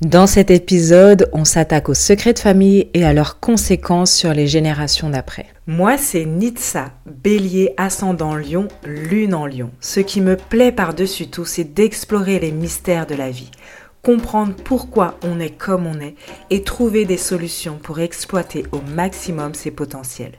Dans cet épisode, on s'attaque aux secrets de famille et à leurs conséquences sur les générations d'après. Moi, c'est Nitsa, bélier ascendant lion, lune en lion. Ce qui me plaît par-dessus tout, c'est d'explorer les mystères de la vie, comprendre pourquoi on est comme on est et trouver des solutions pour exploiter au maximum ses potentiels.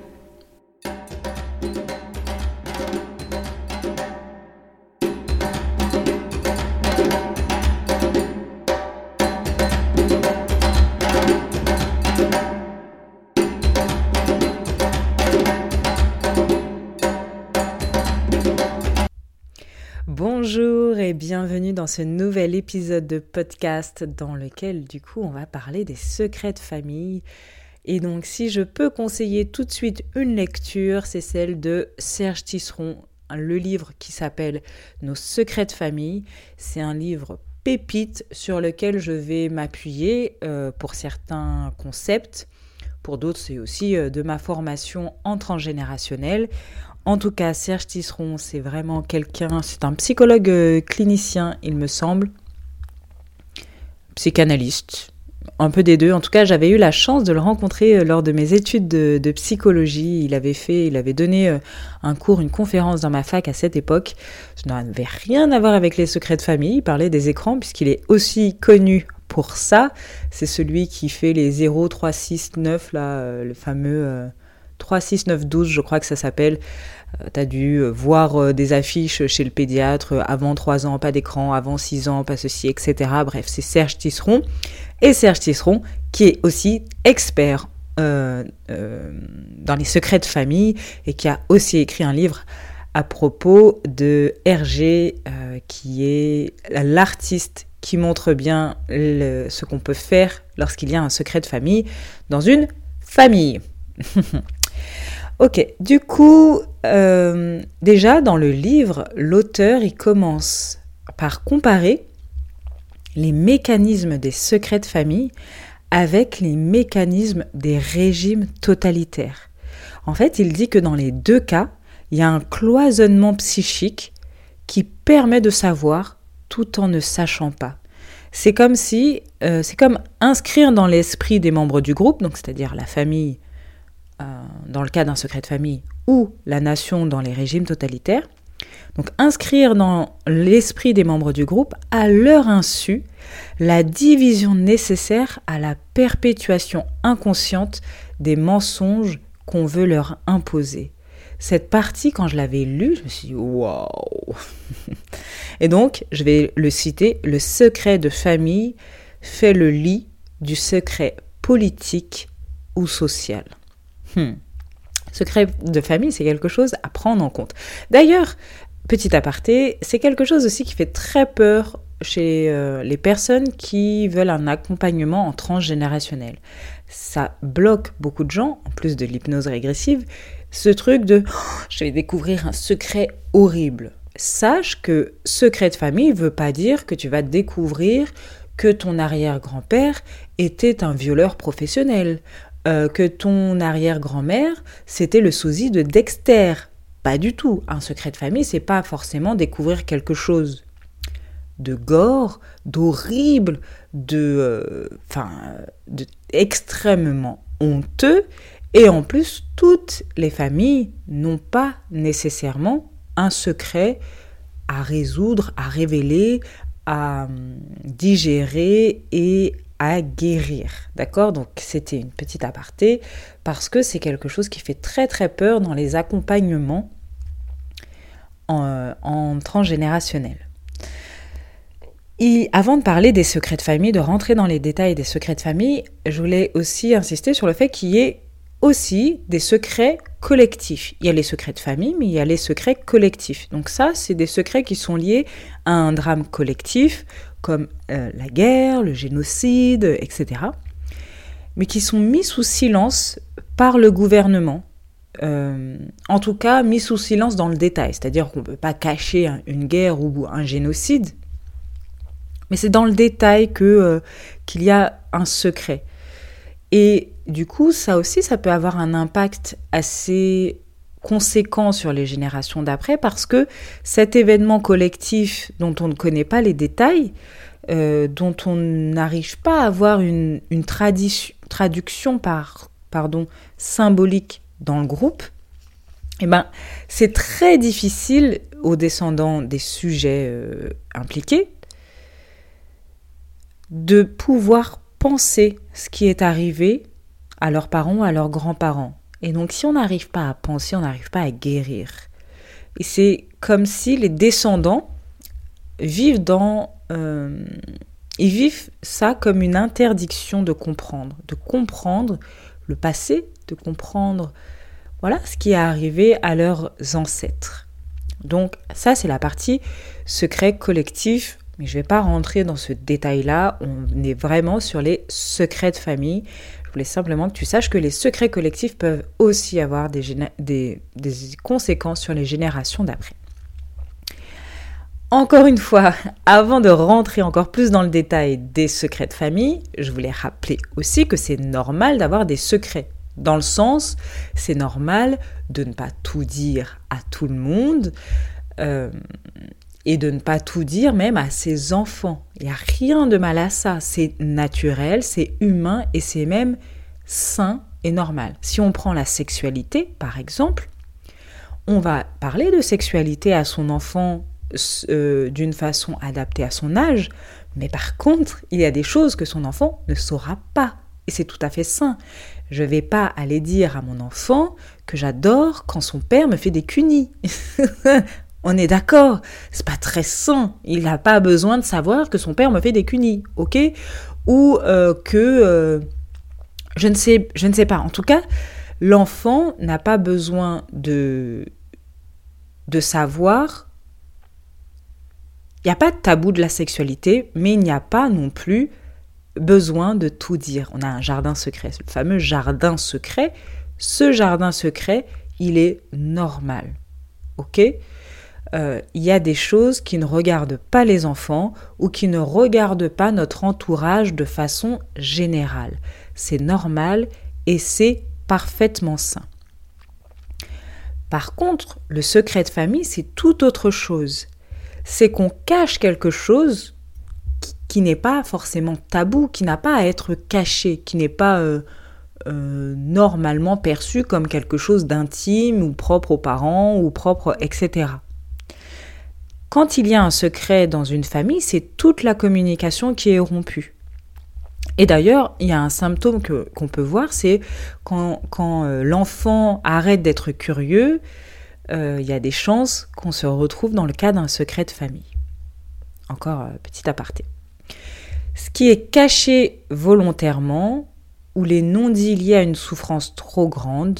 Bienvenue dans ce nouvel épisode de podcast dans lequel du coup on va parler des secrets de famille. Et donc si je peux conseiller tout de suite une lecture, c'est celle de Serge Tisseron, le livre qui s'appelle Nos secrets de famille. C'est un livre pépite sur lequel je vais m'appuyer euh, pour certains concepts. Pour d'autres, c'est aussi euh, de ma formation en transgénérationnel. En tout cas, Serge Tisseron, c'est vraiment quelqu'un, c'est un psychologue euh, clinicien, il me semble, psychanalyste, un peu des deux. En tout cas, j'avais eu la chance de le rencontrer euh, lors de mes études de, psychologie. Il avait fait, il avait donné euh, un cours, une conférence dans ma fac à cette époque. Ça n'avait rien à voir avec les secrets de famille. Il parlait des écrans puisqu'il est aussi connu pour ça. C'est celui qui fait les 0, 3, 6, 9, là, le fameux 3, 6, 9, 12, je crois que ça s'appelle. Euh, tu as dû euh, voir euh, des affiches chez le pédiatre, avant 3 ans, pas d'écran, avant 6 ans, pas ceci, etc. Bref, c'est Serge Tisseron. Et Serge Tisseron, qui est aussi expert dans les secrets de famille et qui a aussi écrit un livre à propos de Hergé, qui est l'artiste qui montre bien ce qu'on peut faire lorsqu'il y a un secret de famille dans une famille. Ok, du coup, euh, déjà dans le livre, l'auteur, il commence par comparer les mécanismes des secrets de famille avec les mécanismes des régimes totalitaires. En fait, il dit que dans les deux cas, il y a un cloisonnement psychique qui permet de savoir tout en ne sachant pas. C'est comme si, euh, c'est comme inscrire dans l'esprit des membres du groupe, donc c'est-à-dire la famille, dans le cas d'un secret de famille ou la nation dans les régimes totalitaires. Donc inscrire dans l'esprit des membres du groupe, à leur insu, la division nécessaire à la perpétuation inconsciente des mensonges qu'on veut leur imposer. Cette partie, quand je l'avais lue, je me suis dit waouh Et donc, je vais le citer le secret de famille fait le lit du secret politique ou social. Hmm. Secret de famille, c'est quelque chose à prendre en compte. D'ailleurs, petit aparté, c'est quelque chose aussi qui fait très peur chez euh, les personnes qui veulent un accompagnement en transgénérationnel. Ça bloque beaucoup de gens, en plus de l'hypnose régressive, ce truc de oh, je vais découvrir un secret horrible. Sache que secret de famille veut pas dire que tu vas découvrir que ton arrière-grand-père était un violeur professionnel, euh, que ton arrière-grand-mère, c'était le sosie de Dexter. Pas du tout. Un secret de famille, c'est pas forcément découvrir quelque chose de gore, d'horrible, de, euh, extrêmement honteux. Et en plus, toutes les familles n'ont pas nécessairement un secret à résoudre, à révéler, à hum, digérer et guérir. D'accord? Donc c'était une petite aparté parce que c'est quelque chose qui fait très très peur dans les accompagnements en, en transgénérationnel. Et avant de parler des secrets de famille, de rentrer dans les détails des secrets de famille, je voulais aussi insister sur le fait qu'il y ait aussi des secrets collectifs. Il y a les secrets de famille, mais il y a les secrets collectifs. Donc ça, c'est des secrets qui sont liés à un drame collectif comme euh, la guerre, le génocide, etc., mais qui sont mis sous silence par le gouvernement euh, en tout cas mis sous silence dans le détail. C'est-à-dire qu'on ne peut pas cacher une guerre ou un génocide, mais c'est dans le détail euh, qu'il y a un secret. Et du coup, ça aussi, ça peut avoir un impact assez conséquent sur les générations d'après parce que cet événement collectif dont on ne connaît pas les détails, euh, dont on n'arrive pas à avoir une, traduction par, symbolique dans le groupe, eh ben, c'est très difficile aux descendants des sujets euh, impliqués de pouvoir penser ce qui est arrivé à leurs parents, à leurs grands-parents. Et donc si on n'arrive pas à penser, on n'arrive pas à guérir. Et c'est comme si les descendants vivent dans... Euh, ils vivent ça comme une interdiction de comprendre, de comprendre le passé, de comprendre voilà ce qui est arrivé à leurs ancêtres. Donc ça c'est la partie secret collectif, mais je ne vais pas rentrer dans ce détail-là, on est vraiment sur les secrets de famille. Je voulais simplement que tu saches que les secrets collectifs peuvent aussi avoir des, conséquences sur les générations d'après. Encore une fois, avant de rentrer encore plus dans le détail des secrets de famille, je voulais rappeler aussi que c'est normal d'avoir des secrets. Dans le sens, c'est normal de ne pas tout dire à tout le monde euh, et de ne pas tout dire même à ses enfants. Il n'y a rien de mal à ça. C'est naturel, c'est humain et c'est même sain et normal. Si on prend la sexualité, par exemple, on va parler de sexualité à son enfant euh, d'une façon adaptée à son âge, mais par contre, il y a des choses que son enfant ne saura pas. Et c'est tout à fait sain. Je ne vais pas aller dire à mon enfant que j'adore quand son père me fait des cunis. On est d'accord, c'est pas très sain. Il n'a pas besoin de savoir que son père me fait des cunis, ok? Ou euh, que euh, je ne sais, je ne sais pas. En tout cas, l'enfant n'a pas besoin de de savoir. Il n'y a pas de tabou de la sexualité, mais il n'y a pas non plus besoin de tout dire. On a un jardin secret, le fameux jardin secret. Ce jardin secret, il est normal, ok? Euh, il y a des choses qui ne regardent pas les enfants ou qui ne regardent pas notre entourage de façon générale. C'est normal et c'est parfaitement sain. Par contre, le secret de famille, c'est tout autre chose. C'est qu'on cache quelque chose qui, n'est pas forcément tabou, qui n'a pas à être caché, qui n'est pas euh, euh, normalement perçu comme quelque chose d'intime ou propre aux parents ou propre, etc. Quand il y a un secret dans une famille, c'est toute la communication qui est rompue. Et d'ailleurs, il y a un symptôme qu'on peut voir, c'est quand, euh, l'enfant arrête d'être curieux, euh, il y a des chances qu'on se retrouve dans le cas d'un secret de famille. Encore euh, petit aparté. Ce qui est caché volontairement, ou les non-dits liés à une souffrance trop grande,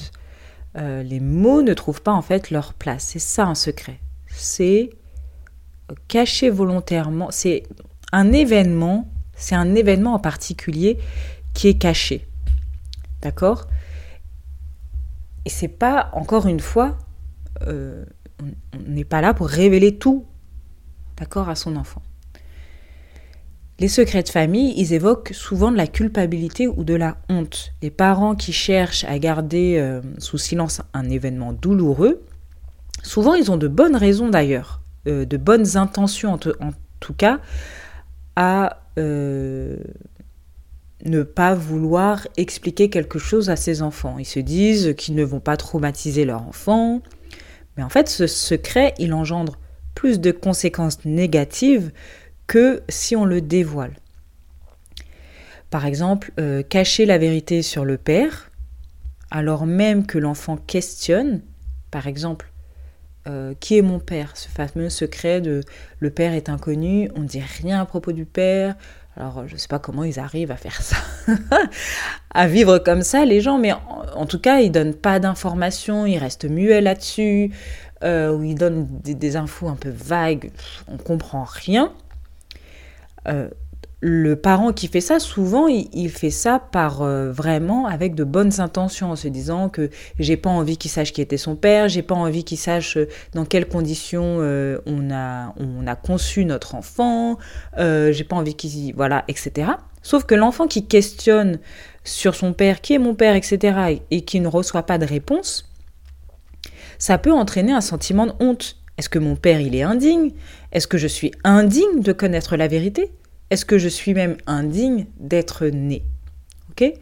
les mots ne trouvent pas en fait leur place. C'est ça un secret. C'est caché volontairement. C'est un événement, c'est un événement en particulier qui est caché. D'accord? Et c'est pas, encore une fois, euh, on n'est pas là pour révéler tout, d'accord, à son enfant. Les secrets de famille, ils évoquent souvent de la culpabilité ou de la honte. Les parents qui cherchent à garder euh, sous silence un événement douloureux, souvent ils ont de bonnes raisons d'ailleurs. Euh, de bonnes intentions en, tout cas, à euh, ne pas vouloir expliquer quelque chose à ses enfants. Ils se disent qu'ils ne vont pas traumatiser leur enfant. Mais en fait, ce secret, il engendre plus de conséquences négatives que si on le dévoile. Par exemple, euh, cacher la vérité sur le père, alors même que l'enfant questionne, par exemple, euh, qui est mon père Ce fameux secret de le père est inconnu, on ne dit rien à propos du père. Alors je ne sais pas comment ils arrivent à faire ça, à vivre comme ça les gens, mais en, tout cas ils donnent pas d'informations, ils restent muets là-dessus, euh, ou ils donnent des, infos un peu vagues, on comprend rien. Euh, le parent qui fait ça, souvent, il, fait ça par euh, vraiment avec de bonnes intentions, en se disant que j'ai pas envie qu'il sache qui était son père, j'ai pas envie qu'il sache euh, dans quelles conditions euh, on, a, on a conçu notre enfant, j'ai pas envie qu'il. Voilà, etc. Sauf que l'enfant qui questionne sur son père, qui est mon père, etc., et qui ne reçoit pas de réponse, ça peut entraîner un sentiment de honte. Est-ce que mon père, il est indigne? Est-ce que je suis indigne de connaître la vérité? Est-ce que je suis même indigne d'être né Ok?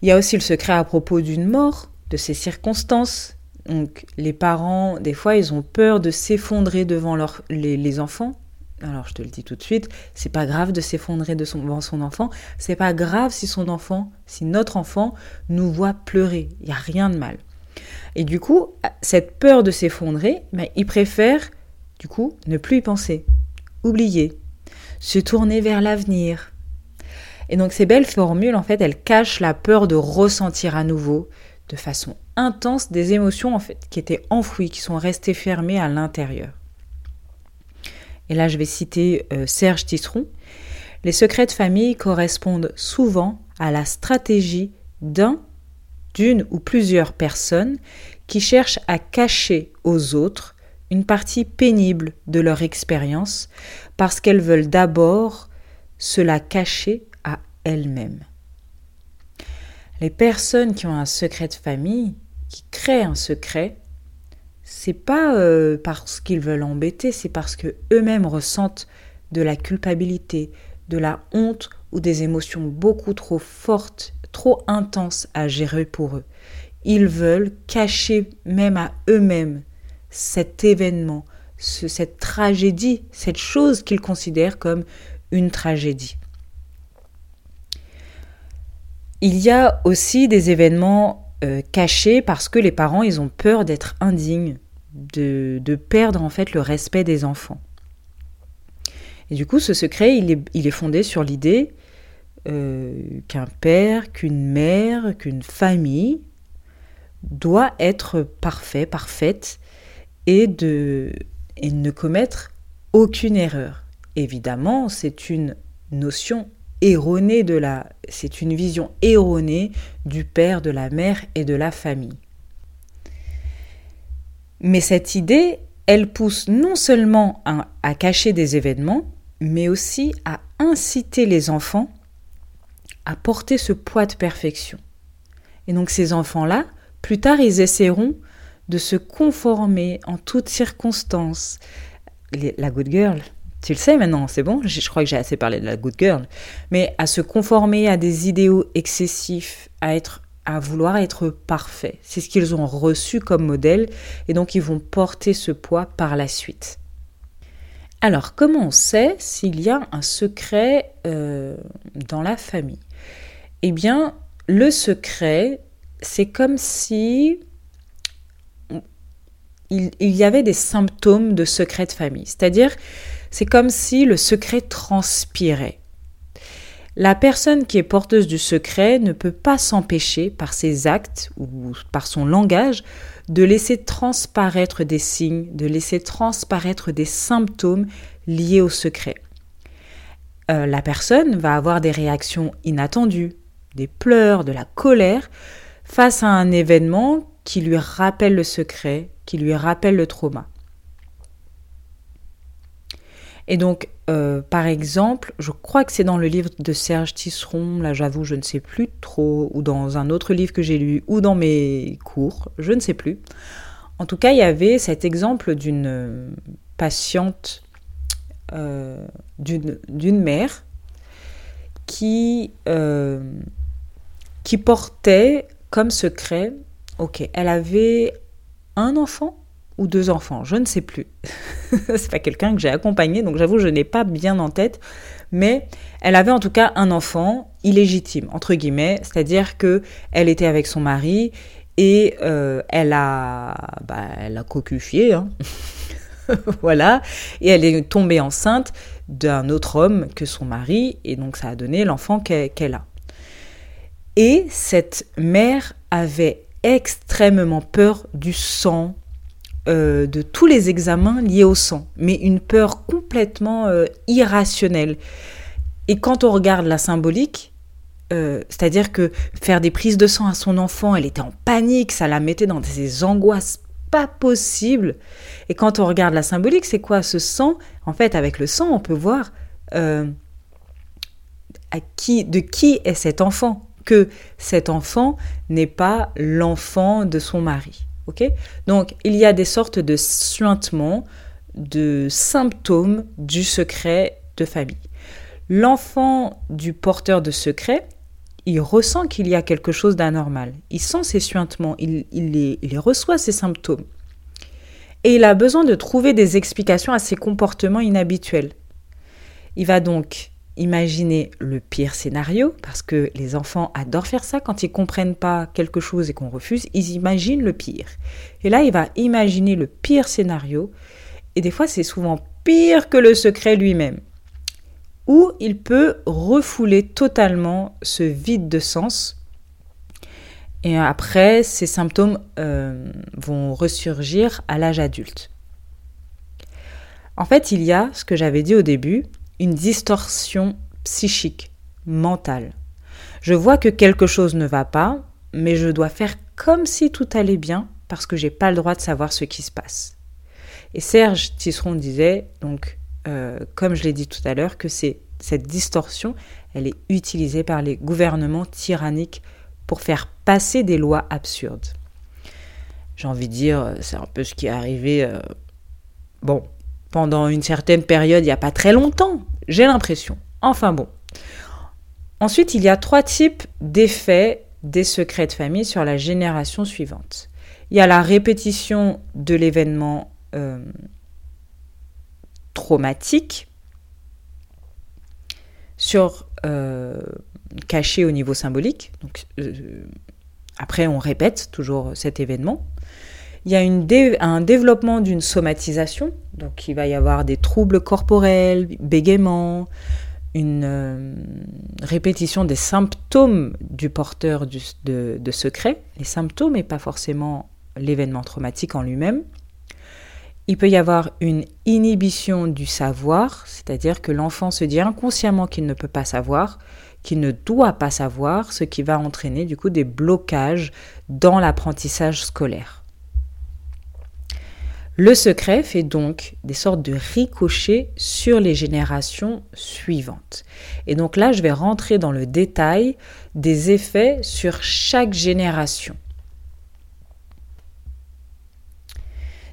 Il y a aussi le secret à propos d'une mort, de ces circonstances. Donc les parents, des fois, ils ont peur de s'effondrer devant les, enfants. Alors je te le dis tout de suite, c'est pas grave de s'effondrer devant son enfant. C'est pas grave si son enfant, si notre enfant nous voit pleurer. Il y a rien de mal. Et du coup, cette peur de s'effondrer, ben, il préfère, du coup, ne plus y penser, oublier, se tourner vers l'avenir. Et donc ces belles formules, en fait, elles cachent la peur de ressentir à nouveau, de façon intense, des émotions en fait qui étaient enfouies, qui sont restées fermées à l'intérieur. Et là, je vais citer euh, Serge Tisseron. Les secrets de famille correspondent souvent à la stratégie d'un, d'une ou plusieurs personnes qui cherchent à cacher aux autres une partie pénible de leur expérience parce qu'elles veulent d'abord se la cacher à elles-mêmes. Les personnes qui ont un secret de famille, qui créent un secret, c'est pas euh, parce qu'ils veulent embêter, c'est parce que eux-mêmes ressentent de la culpabilité, de la honte ou des émotions beaucoup trop fortes, trop intenses à gérer pour eux. Ils veulent cacher même à eux-mêmes cet événement, cette tragédie, cette chose qu'ils considèrent comme une tragédie. Il y a aussi des événements euh, cachés parce que les parents, ils ont peur d'être indignes, de, perdre en fait le respect des enfants. Et du coup, ce secret, il est, fondé sur l'idée euh, qu'un père, qu'une mère, qu'une famille doit être parfait, parfaite, et de ne commettre aucune erreur. Évidemment, c'est une notion erronée de la c'est une vision erronée du père, de la mère et de la famille. Mais cette idée, elle pousse non seulement à, à cacher des événements, mais aussi à inciter les enfants à porter ce poids de perfection. Et donc ces enfants-là, plus tard, ils essaieront de se conformer en toutes circonstances. La good girl, tu le sais maintenant, c'est bon, je crois que j'ai assez parlé de la good girl, mais à se conformer à des idéaux excessifs, à être à vouloir être parfait. C'est ce qu'ils ont reçu comme modèle et donc ils vont porter ce poids par la suite. Alors, comment on sait s'il y a un secret euh, dans la famille? Eh bien, le secret, c'est comme si il, y avait des symptômes de secret de famille. C'est-à-dire, c'est comme si le secret transpirait. La personne qui est porteuse du secret ne peut pas s'empêcher, par ses actes ou par son langage, de laisser transparaître des signes, de laisser transparaître des symptômes liés au secret. Euh, la personne va avoir des réactions inattendues, des pleurs, de la colère, face à un événement qui lui rappelle le secret, qui lui rappelle le trauma. Et donc, euh, par exemple, je crois que c'est dans le livre de Serge Tisseron, là j'avoue, je ne sais plus trop, ou dans un autre livre que j'ai lu, ou dans mes cours, je ne sais plus. En tout cas, il y avait cet exemple d'une patiente, euh, d'une mère, qui, euh, qui portait comme secret, ok, elle avait un enfant ou deux enfants, je ne sais plus. c'est pas quelqu'un que j'ai accompagné, donc j'avoue, je n'ai pas bien en tête. Mais elle avait en tout cas un enfant illégitime, entre guillemets, c'est-à-dire que elle était avec son mari et euh, elle a, bah, elle a cocufié, hein. voilà, et elle est tombée enceinte d'un autre homme que son mari, et donc ça a donné l'enfant qu'elle a. Et cette mère avait extrêmement peur du sang, euh, de tous les examens liés au sang, mais une peur complètement euh, irrationnelle. Et quand on regarde la symbolique, euh, c'est-à-dire que faire des prises de sang à son enfant, elle était en panique, ça la mettait dans des angoisses pas possibles. Et quand on regarde la symbolique, c'est quoi ce sang? En fait, avec le sang, on peut voir à qui, de qui est cet enfant, que cet enfant n'est pas l'enfant de son mari. Donc, il y a des sortes de suintements, de symptômes du secret de famille. L'enfant du porteur de secret, il ressent qu'il y a quelque chose d'anormal. Il sent ces suintements, il, les, reçoit, ces symptômes. Et il a besoin de trouver des explications à ses comportements inhabituels. Il va donc imaginer le pire scénario, parce que les enfants adorent faire ça quand ils comprennent pas quelque chose et qu'on refuse, ils imaginent le pire. Et là, il va imaginer le pire scénario, et des fois c'est souvent pire que le secret lui-même ou il peut refouler totalement ce vide de sens. Et après, ces symptômes euh, vont ressurgir à l'âge adulte. En fait, il y a, ce que j'avais dit au début, une distorsion psychique, mentale. Je vois que quelque chose ne va pas, mais je dois faire comme si tout allait bien parce que j'ai pas le droit de savoir ce qui se passe. Et Serge Tisseron disait, donc, euh, comme je l'ai dit tout à l'heure, que c'est cette distorsion, elle est utilisée par les gouvernements tyranniques pour faire passer des lois absurdes. J'ai envie de dire, c'est un peu ce qui est arrivé, euh, bon, pendant une certaine période, il n'y a pas très longtemps, j'ai l'impression. Enfin bon. Ensuite, il y a trois types d'effets des secrets de famille sur la génération suivante. Il y a la répétition de l'événement euh, traumatique, sur euh, caché au niveau symbolique. Donc, euh, après, on répète toujours cet événement. Il y a un développement d'une somatisation, donc il va y avoir des troubles corporels, bégaiement, une euh, répétition des symptômes du porteur de, de secret, les symptômes et pas forcément l'événement traumatique en lui-même. Il peut y avoir une inhibition du savoir, c'est-à-dire que l'enfant se dit inconsciemment qu'il ne peut pas savoir, qu'il ne doit pas savoir, ce qui va entraîner du coup des blocages dans l'apprentissage scolaire. Le secret fait donc des sortes de ricochets sur les générations suivantes. Et donc là, je vais rentrer dans le détail des effets sur chaque génération.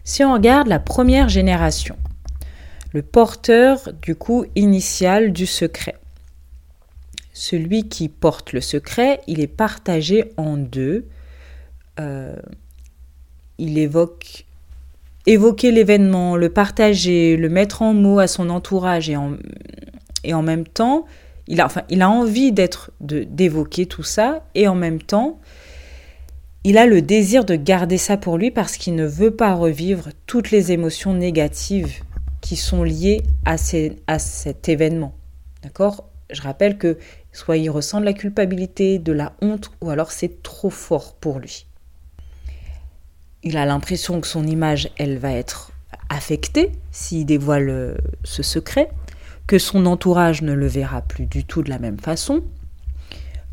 Si on regarde la première génération, le porteur du coup initial du secret, celui qui porte le secret, il est partagé en deux. Euh, il évoque évoquer l'événement, le partager, le mettre en mots à son entourage et en, et en même temps, il a, enfin, il a envie d'être d'évoquer tout ça et en même temps, il a le désir de garder ça pour lui parce qu'il ne veut pas revivre toutes les émotions négatives qui sont liées à, à cet événement. D'accord? Je rappelle que soit il ressent de la culpabilité, de la honte, ou alors c'est trop fort pour lui. Il a l'impression que son image, elle va être affectée s'il dévoile euh, ce secret, que son entourage ne le verra plus du tout de la même façon,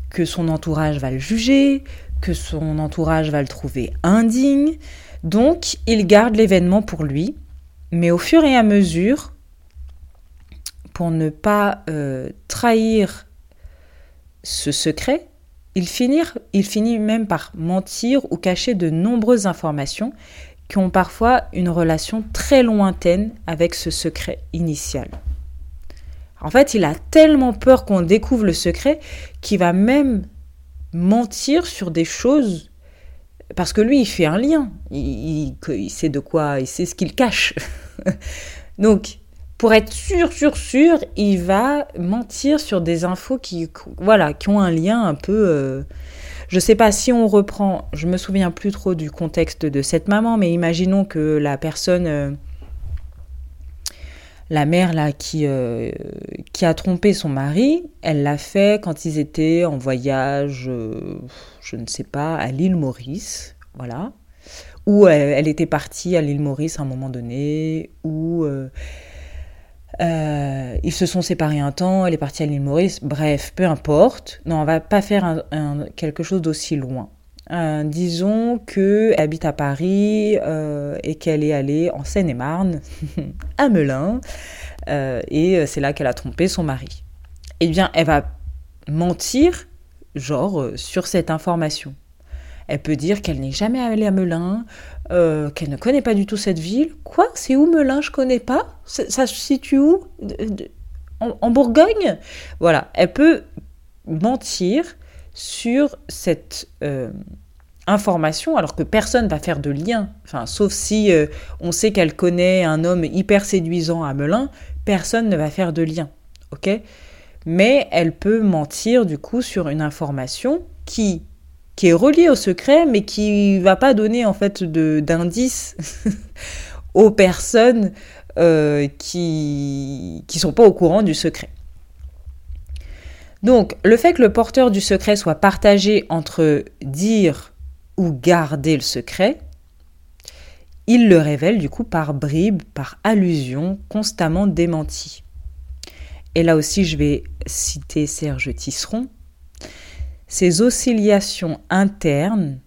que son entourage va le juger, que son entourage va le trouver indigne, donc il garde l'événement pour lui, mais au fur et à mesure, pour ne pas euh, trahir ce secret, il finit, il finit même par mentir ou cacher de nombreuses informations qui ont parfois une relation très lointaine avec ce secret initial. En fait, il a tellement peur qu'on découvre le secret qu'il va même mentir sur des choses parce que lui, il fait un lien. Il, sait de quoi, il sait ce qu'il cache. Donc, pour être sûr, sûr, sûr, il va mentir sur des infos qui, voilà, qui ont un lien un peu. Euh, je sais pas si on reprend. Je me souviens plus trop du contexte de cette maman, mais imaginons que la personne euh, la mère là qui, euh, qui a trompé son mari, elle l'a fait quand ils étaient en voyage, euh, je ne sais pas, à l'île Maurice, voilà. Ou elle, était partie à l'île Maurice à un moment donné, ou euh, ils se sont séparés un temps, elle est partie à l'île Maurice, bref, peu importe. Non, on va pas faire quelque chose d'aussi loin. Euh, disons qu'elle habite à Paris euh, et qu'elle est allée en Seine-et-Marne, à Melun, et c'est là qu'elle a trompé son mari. Eh bien, elle va mentir, genre, sur cette information. Elle peut dire qu'elle n'est jamais allée à Melun, qu'elle ne connaît pas du tout cette ville. Quoi? C'est où Melun? Je connais pas. Ça se situe où? En Bourgogne? Voilà, elle peut mentir sur cette euh, information, alors que personne va faire de lien. Enfin, sauf si euh, on sait qu'elle connaît un homme hyper séduisant à Melun, personne ne va faire de lien. Ok? Mais elle peut mentir du coup sur une information qui qui est reliée au secret, mais qui va pas donner en fait d'indices aux personnes euh, qui qui sont pas au courant du secret. Donc, le fait que le porteur du secret soit partagé entre dire ou garder le secret, il le révèle du coup par bribes, par allusions, constamment démenties. Et là aussi, je vais citer Serge Tisseron. Ces oscillations internes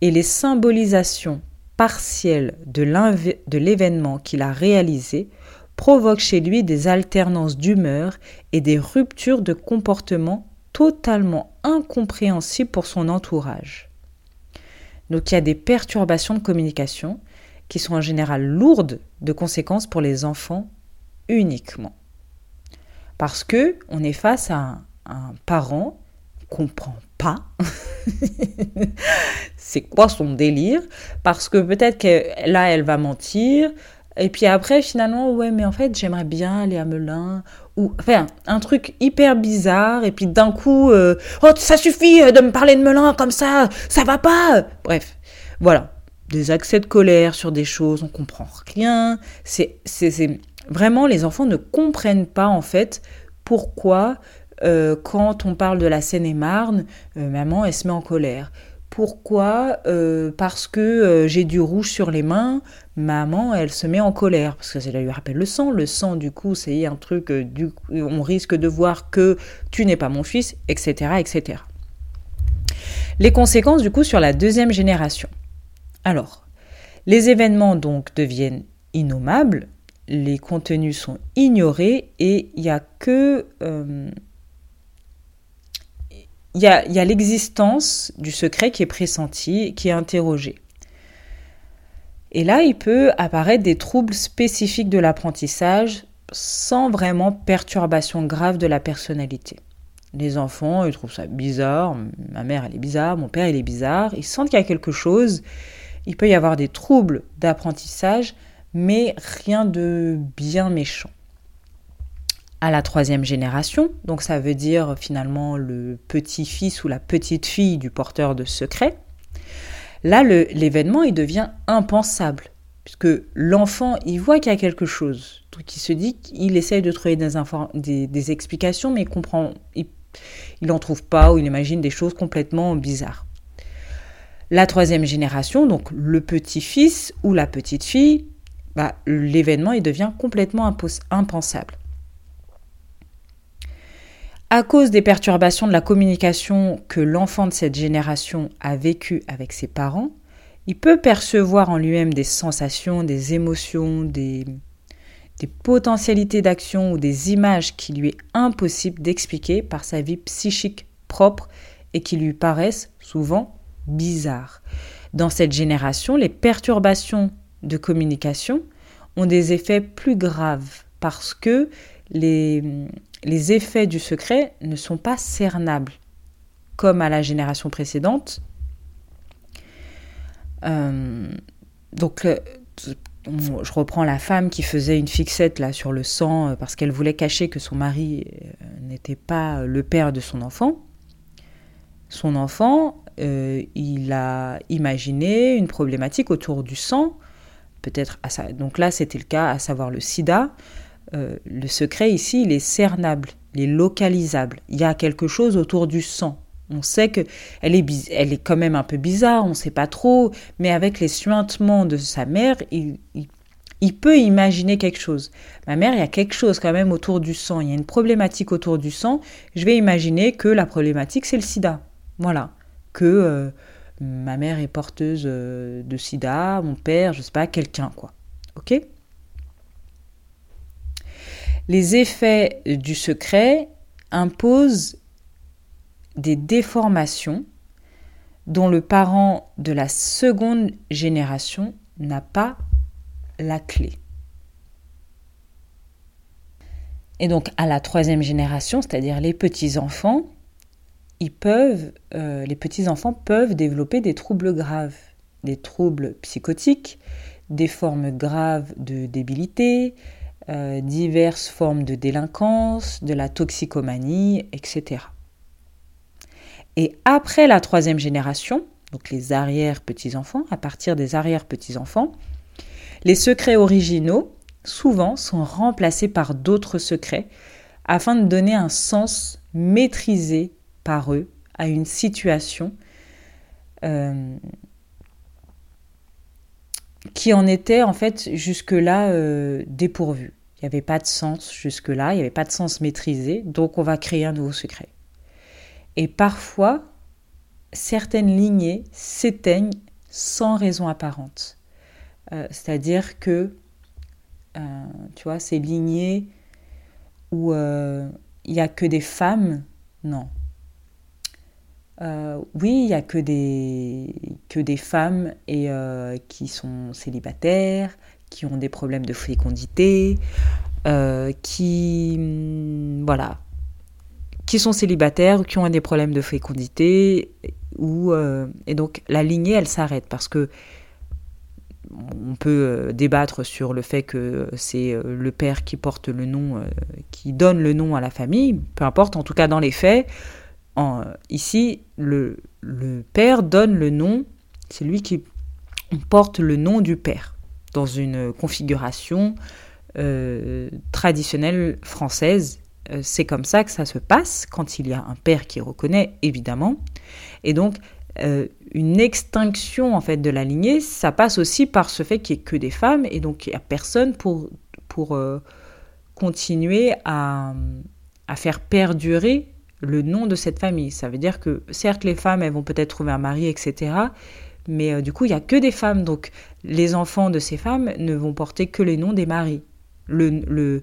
et les symbolisations partielles de l'événement qu'il a réalisé provoque chez lui des alternances d'humeur et des ruptures de comportement totalement incompréhensibles pour son entourage. Donc il y a des perturbations de communication qui sont en général lourdes de conséquences pour les enfants uniquement. Parce que on est face à un parent comprend pas c'est quoi son délire? Parce que peut-être que là elle va mentir et puis après, finalement, ouais, mais en fait, j'aimerais bien aller à Melun. Ou, enfin, un truc hyper bizarre. Et puis d'un coup, euh, oh, ça suffit euh, de me parler de Melun comme ça, ça va pas. Bref, voilà. Des accès de colère sur des choses, on comprend rien. C'est, c'est, vraiment, les enfants ne comprennent pas, en fait, pourquoi, euh, quand on parle de la Seine-et-Marne, maman, elle se met en colère. Pourquoi Parce que j'ai du rouge sur les mains maman, elle se met en colère parce que ça lui rappelle le sang. Le sang, du coup, c'est un truc, euh, du, on risque de voir que tu n'es pas mon fils, etc., etc. Les conséquences, du coup, sur la deuxième génération. Alors, les événements, donc, deviennent innommables, les contenus sont ignorés et il n'y a que... Euh, il y a, l'existence du secret qui est pressenti, qui est interrogé. Et là, il peut apparaître des troubles spécifiques de l'apprentissage sans vraiment perturbation grave de la personnalité. Les enfants, ils trouvent ça bizarre, ma mère elle est bizarre, mon père il est bizarre, ils sentent qu'il y a quelque chose, il peut y avoir des troubles d'apprentissage, mais rien de bien méchant. À la troisième génération, donc ça veut dire finalement le petit-fils ou la petite-fille du porteur de secret, Là, l'événement, il devient impensable, puisque l'enfant, il voit qu'il y a quelque chose. Donc il se dit qu'il essaye de trouver des, explications, mais il comprend, il n'en trouve pas, ou il imagine des choses complètement bizarres. La troisième génération, donc le petit-fils ou la petite-fille, bah, l'événement, il devient complètement impensable. À cause des perturbations de la communication que l'enfant de cette génération a vécues avec ses parents, il peut percevoir en lui-même des sensations, des émotions, des, des potentialités d'action ou des images qui lui est impossible d'expliquer par sa vie psychique propre et qui lui paraissent souvent bizarres. Dans cette génération, les perturbations de communication ont des effets plus graves parce que les, les effets du secret ne sont pas cernables, comme à la génération précédente. Euh, donc, je reprends la femme qui faisait une fixette là sur le sang euh, parce qu'elle voulait cacher que son mari euh, n'était pas le père de son enfant. Son enfant, il a imaginé une problématique autour du sang, peut-être donc là c'était le cas, à savoir le sida. Euh, le secret ici, il est cernable, il est localisable. Il y a quelque chose autour du sang. On sait que elle est, elle est quand même un peu bizarre, on ne sait pas trop, mais avec les suintements de sa mère, il, peut imaginer quelque chose. Ma mère, il y a quelque chose quand même autour du sang, il y a une problématique autour du sang. Je vais imaginer que la problématique, c'est le sida. Voilà. Que euh, ma mère est porteuse euh, de sida, mon père, je sais pas, quelqu'un, quoi. Ok? Les effets du secret imposent des déformations dont le parent de la seconde génération n'a pas la clé. Et donc à la troisième génération, c'est-à-dire les petits-enfants, ils peuvent, euh, les petits-enfants peuvent développer des troubles graves, des troubles psychotiques, des formes graves de débilité, euh, diverses formes de délinquance, de la toxicomanie, etc. Et après la troisième génération, donc les arrière-petits-enfants, à partir des arrière-petits-enfants, les secrets originaux, souvent, sont remplacés par d'autres secrets afin de donner un sens maîtrisé par eux à une situation euh, qui en était en fait jusque-là euh, dépourvue. Il n'y avait pas de sens jusque-là, il n'y avait pas de sens maîtrisé, donc on va créer un nouveau secret. Et parfois, certaines lignées s'éteignent sans raison apparente. Euh, c'est-à-dire que, euh, tu vois, ces lignées où euh, il n'y a que des femmes, non. Oui, il n'y a que des, que des femmes et, qui sont célibataires, qui ont des problèmes de fécondité, qui, mm, voilà, qui sont célibataires qui ont des problèmes de fécondité. Et donc la lignée, elle s'arrête parce que on peut euh, débattre sur le fait que c'est euh, le père qui porte le nom, euh, qui donne le nom à la famille, peu importe, en tout cas dans les faits, ici, le, père donne le nom, c'est lui qui porte le nom du père, dans une configuration traditionnelle française. c'est comme ça que ça se passe quand il y a un père qui reconnaît, évidemment. Et donc, euh, une extinction en fait de la lignée, ça passe aussi par ce fait qu'il n'y ait que des femmes et donc il n'y a personne pour, pour euh, continuer à, à, faire perdurer le nom de cette famille. Ça veut dire que certes les femmes elles vont peut-être trouver un mari etc. Mais euh, du coup il n'y a que des femmes donc les enfants de ces femmes ne vont porter que les noms des maris. Le, le,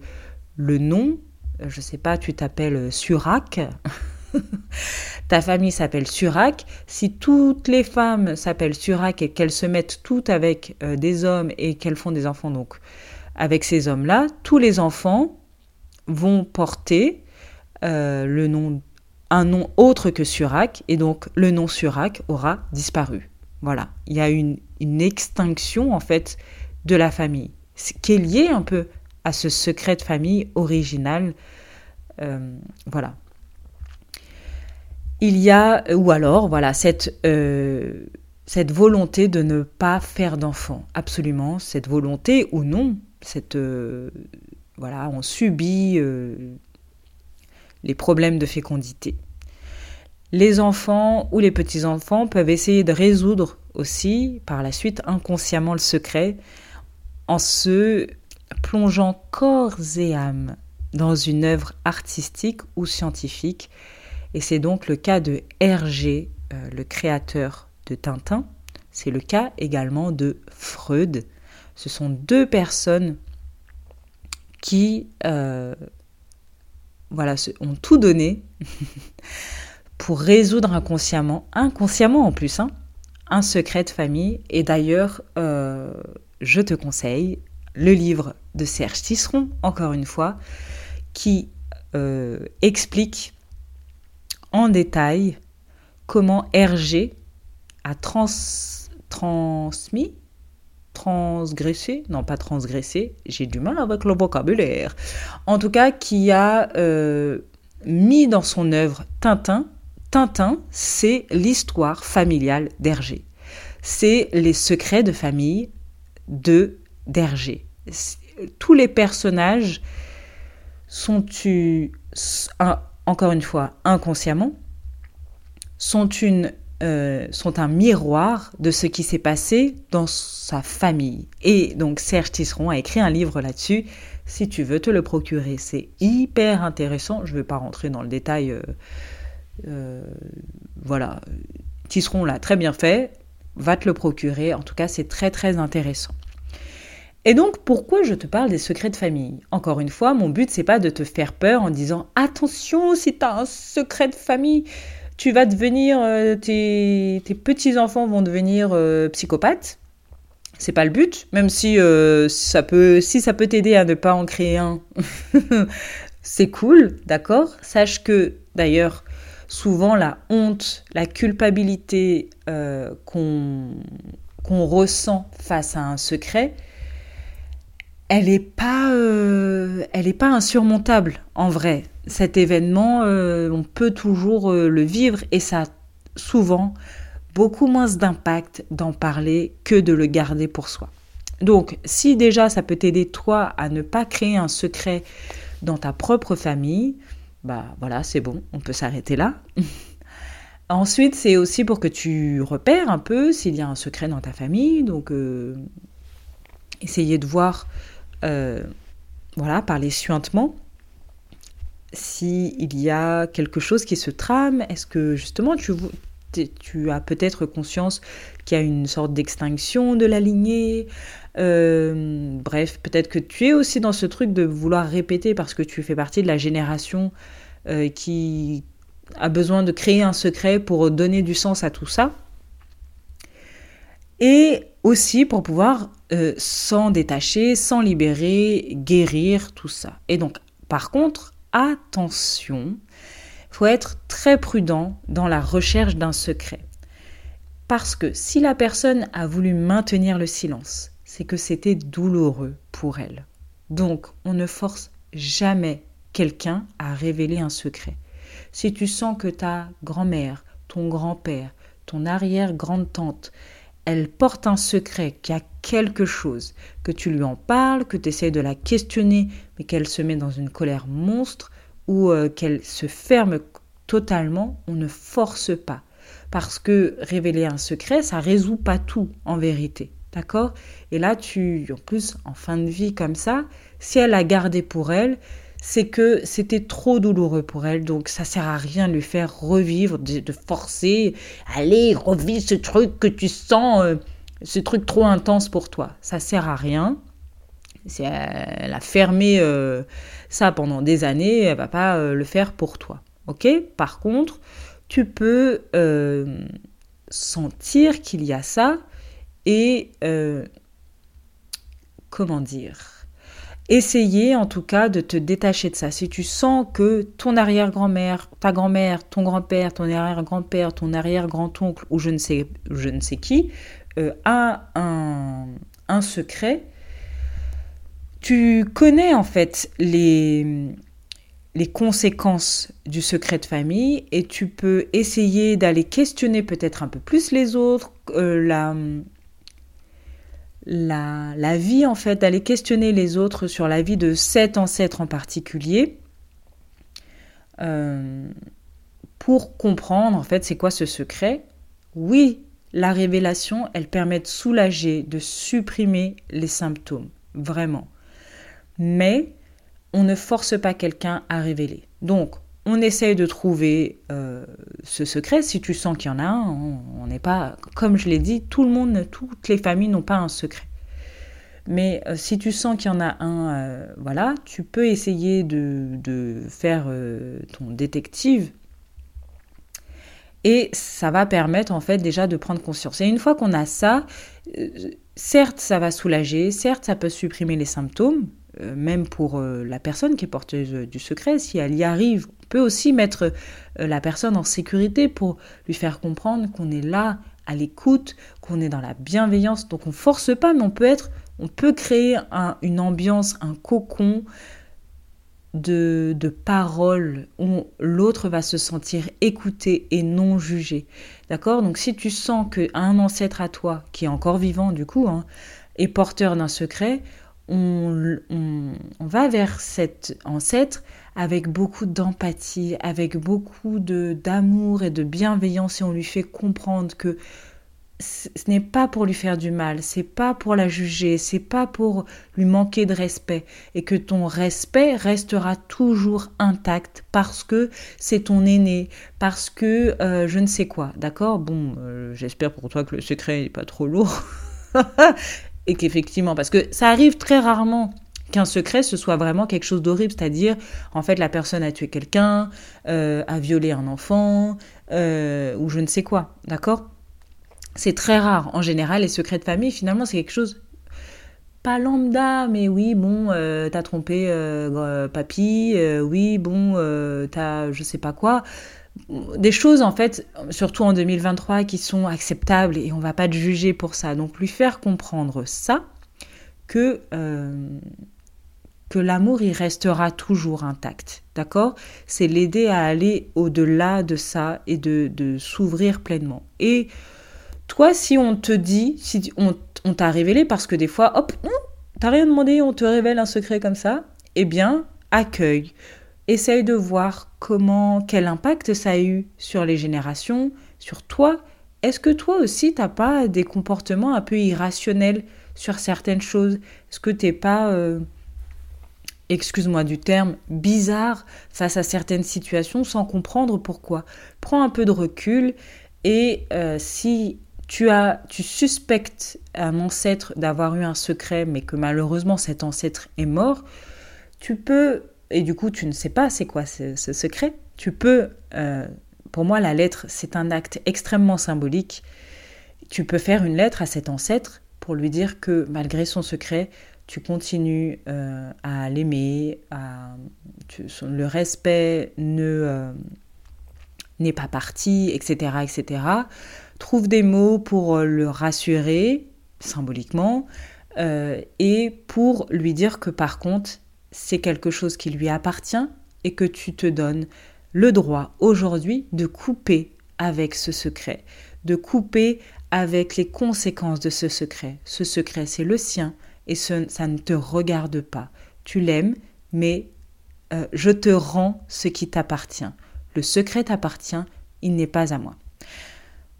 le nom, je sais pas, tu t'appelles Surac. ta famille s'appelle Surac, si toutes les femmes s'appellent Surac et qu'elles se mettent toutes avec euh, des hommes et qu'elles font des enfants donc avec ces hommes-là, tous les enfants vont porter euh, le nom, un nom autre que Surac et donc le nom Surac aura disparu. Voilà, il y a une, extinction en fait de la famille, qui est liée un peu à ce secret de famille original. Euh, voilà il y a, ou alors, voilà, cette, euh, cette volonté de ne pas faire d'enfants, absolument, cette volonté ou non, cette, euh, voilà, on subit les problèmes de fécondité. Les enfants ou les petits-enfants peuvent essayer de résoudre aussi, par la suite, inconsciemment le secret, en se plongeant corps et âme dans une œuvre artistique ou scientifique et c'est donc le cas de Hergé, euh, le créateur de Tintin. C'est le cas également de Freud. Ce sont deux personnes qui euh, voilà, ont tout donné pour résoudre inconsciemment, inconsciemment en plus, hein, un secret de famille. Et d'ailleurs, euh, je te conseille le livre de Serge Tisseron, encore une fois, qui explique en détail comment Hergé a transmis, transgressé, non pas transgressé, j'ai du mal avec le vocabulaire, en tout cas qui a euh, mis dans son œuvre Tintin. Tintin, c'est l'histoire familiale d'Hergé. C'est les secrets de famille de d'Hergé. Tous les personnages sont encore une fois inconsciemment, sont une euh, sont un miroir de ce qui s'est passé dans sa famille. Et donc Serge Tisseron a écrit un livre là-dessus, si tu veux te le procurer. C'est hyper intéressant, je ne vais pas rentrer dans le détail. Euh, euh, voilà, Tisseron l'a très bien fait, va te le procurer, en tout cas c'est très très intéressant. Et donc, pourquoi je te parle des secrets de famille? Encore une fois, mon but, c'est pas de te faire peur en disant attention, si tu as un secret de famille, tu vas devenir, euh, tes, petits-enfants vont devenir euh, psychopathes. C'est pas le but, même si, euh, ça peut, si ça peut t'aider à ne pas en créer un, c'est cool, d'accord? Sache que, d'ailleurs, souvent la honte, la culpabilité qu'on ressent face à un secret, elle n'est pas, euh, elle est pas insurmontable en vrai. Cet événement, euh, on peut toujours euh, le vivre et ça a souvent beaucoup moins d'impact d'en parler que de le garder pour soi. Donc, si déjà ça peut t'aider toi à ne pas créer un secret dans ta propre famille, bah voilà, c'est bon, on peut s'arrêter là. Ensuite, c'est aussi pour que tu repères un peu s'il y a un secret dans ta famille. Donc, essayer de voir euh, voilà, par les suintements, s'il y a quelque chose qui se trame, est-ce que justement tu, tu as peut-être conscience qu'il y a une sorte d'extinction de la lignée euh, Bref, peut-être que tu es aussi dans ce truc de vouloir répéter parce que tu fais partie de la génération euh, qui a besoin de créer un secret pour donner du sens à tout ça. Et aussi pour pouvoir euh, s'en détacher, s'en libérer, guérir, tout ça. Et donc, par contre, attention, faut être très prudent dans la recherche d'un secret. Parce que si la personne a voulu maintenir le silence, c'est que c'était douloureux pour elle. Donc, on ne force jamais quelqu'un à révéler un secret. Si tu sens que ta grand-mère, ton grand-père, ton arrière-grande-tante, elle porte un secret, qu'il y a quelque chose, que tu lui en parles, que tu essaies de la questionner, mais qu'elle se met dans une colère monstre ou euh, qu'elle se ferme totalement, on ne force pas. Parce que révéler un secret, ça résout pas tout en vérité. D'accord? Et là, tu, en plus, en fin de vie comme ça, si elle a gardé pour elle, c'est que c'était trop douloureux pour elle, donc ça sert à rien de lui faire revivre, de, forcer, allez, revis ce truc que tu sens, euh, ce truc trop intense pour toi. Ça sert à rien. Si elle a fermé euh, ça pendant des années, elle va pas euh, le faire pour toi. Ok? Par contre, tu peux sentir qu'il y a ça et comment dire? Essayez en tout cas de te détacher de ça. Si tu sens que ton arrière-grand-mère, ta grand-mère, ton grand-père, ton arrière-grand-père, ton arrière-grand-oncle ou je ne sais, je ne sais qui euh, a un, un secret, tu connais en fait les, les conséquences du secret de famille et tu peux essayer d'aller questionner peut-être un peu plus les autres, euh, la, la, vie, en fait, d'aller questionner les autres sur la vie de cet ancêtre en particulier, euh, pour comprendre, en fait, c'est quoi ce secret. Oui, la révélation, elle permet de soulager, de supprimer les symptômes, vraiment. Mais on ne force pas quelqu'un à révéler. Donc, on essaye de trouver euh, ce secret. Si tu sens qu'il y en a un, on n'est pas, comme je l'ai dit, tout le monde, toutes les familles n'ont pas un secret. Mais euh, si tu sens qu'il y en a un, euh, voilà, tu peux essayer de, faire ton détective. Et ça va permettre en fait déjà de prendre conscience. Et une fois qu'on a ça, certes ça va soulager, certes ça peut supprimer les symptômes, même pour la personne qui est porteuse du secret, si elle y arrive peut aussi mettre euh, la personne en sécurité pour lui faire comprendre qu'on est là à l'écoute, qu'on est dans la bienveillance. Donc on force pas, mais on peut être, on peut créer une ambiance, un cocon de, de paroles où l'autre va se sentir écouté et non jugé. D'accord? Donc si tu sens qu'un ancêtre à toi, qui est encore vivant du coup, hein, est porteur d'un secret, on, va vers cet ancêtre avec beaucoup d'empathie, avec beaucoup d'amour et de bienveillance et on lui fait comprendre que ce n'est pas pour lui faire du mal, c'est pas pour la juger, c'est pas pour lui manquer de respect et que ton respect restera toujours intact parce que c'est ton aîné, parce que euh, je ne sais quoi, d'accord? Bon, euh, j'espère pour toi que le secret n'est pas trop lourd. Et qu'effectivement, parce que ça arrive très rarement qu'un secret ce soit vraiment quelque chose d'horrible, c'est-à-dire en fait la personne a tué quelqu'un, euh, a violé un enfant ou je ne sais quoi, d'accord? C'est très rare. En général, les secrets de famille, finalement, c'est quelque chose pas lambda, mais oui, bon, euh, t'as trompé euh, euh, papy, oui, bon, t'as je sais pas quoi. Des choses, en fait, surtout en 2023, qui sont acceptables et on va pas te juger pour ça. Donc, lui faire comprendre ça, que, que l'amour, il restera toujours intact. D'accord? C'est l'aider à aller au-delà de ça et de, de s'ouvrir pleinement. Et toi, si on te dit, si on, t'a révélé, parce que des fois, hop, t'as rien demandé, on te révèle un secret comme ça, eh bien, accueille. Essaye de voir comment, quel impact ça a eu sur les générations, sur toi. Est-ce que toi aussi, t'as pas des comportements un peu irrationnels sur certaines choses? Est-ce que t'es pas, euh, excuse-moi du terme, bizarre face à certaines situations sans comprendre pourquoi. Prends un peu de recul et euh, si tu as, tu suspectes un ancêtre d'avoir eu un secret, mais que malheureusement cet ancêtre est mort, tu peux, et du coup tu ne sais pas c'est quoi ce, secret, tu peux, euh, pour moi la lettre c'est un acte extrêmement symbolique, tu peux faire une lettre à cet ancêtre pour lui dire que malgré son secret, tu continues euh, à l'aimer, le respect ne euh, n'est pas parti, etc., etc trouve des mots pour euh, le rassurer symboliquement et pour lui dire que par contre c'est quelque chose qui lui appartient et que tu te donnes le droit aujourd'hui de couper avec ce secret, de couper avec les conséquences de ce secret. Ce secret, c'est le sien et ça ne te regarde pas. Tu l'aimes, mais euh, je te rends ce qui t'appartient. Le secret t'appartient, il n'est pas à moi.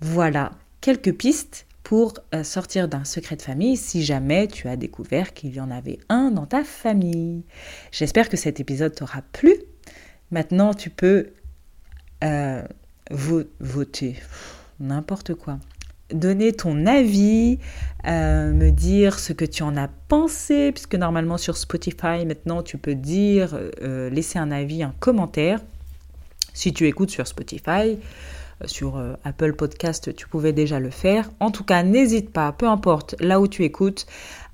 Voilà quelques pistes pour euh, sortir d'un secret de famille si jamais tu as découvert qu'il y en avait un dans ta famille. J'espère que cet épisode t'aura plu. Maintenant, tu peux euh, voter, n'importe quoi. Donner ton avis, euh, me dire ce que tu en as pensé, puisque normalement sur Spotify, maintenant, tu peux dire, laisser un avis, un commentaire. Si tu écoutes sur Spotify, sur euh, Apple Podcast, tu pouvais déjà le faire. En tout cas, n'hésite pas, peu importe là où tu écoutes,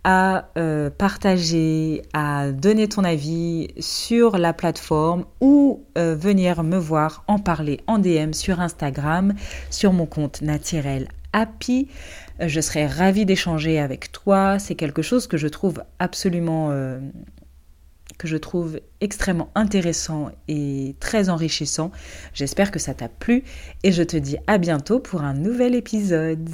à euh, partager, à donner ton avis sur la plateforme ou euh, venir me voir en parler en DM sur Instagram, sur mon compte naturel Happy. Je serais ravie d'échanger avec toi. C'est quelque chose que je trouve absolument que je trouve extrêmement intéressant et très enrichissant. J'espère que ça t'a plu et je te dis à bientôt pour un nouvel épisode.